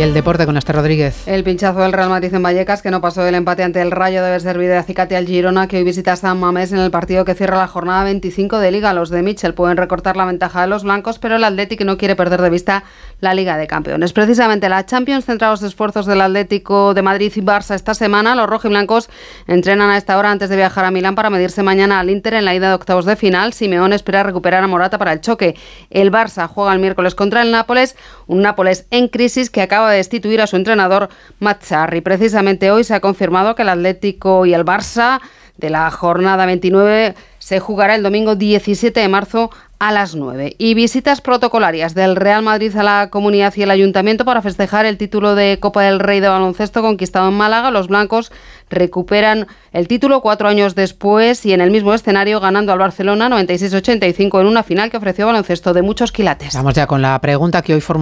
El deporte con Esther Rodríguez. El pinchazo del Real Madrid en Vallecas, que no pasó del empate ante el Rayo, debe servir de acicate al Girona, que hoy visita a San Mamés en el partido que cierra la jornada 25 de Liga. Los de Mitchell pueden recortar la ventaja de los blancos, pero el Atlético no quiere perder de vista la Liga de Campeones. Precisamente la Champions centra los esfuerzos del Atlético de Madrid y Barça esta semana. Los rojiblancos entrenan a esta hora antes de viajar a Milán para medirse mañana al Inter en la ida de octavos de final. Simeón espera recuperar a Morata para el choque. El Barça juega el miércoles contra el Nápoles, un Nápoles en crisis que acaba de destituir a su entrenador Mazzarri. Precisamente hoy se ha confirmado que el Atlético y el Barça de la jornada 29 se jugará el domingo 17 de marzo a las 9. Y visitas protocolarias del Real Madrid a la comunidad y el ayuntamiento para festejar el título de Copa del Rey de baloncesto conquistado en Málaga. Los blancos recuperan el título cuatro años después y en el mismo escenario ganando al Barcelona 96-85 en una final que ofreció baloncesto de muchos quilates. Vamos ya con la pregunta que hoy formulamos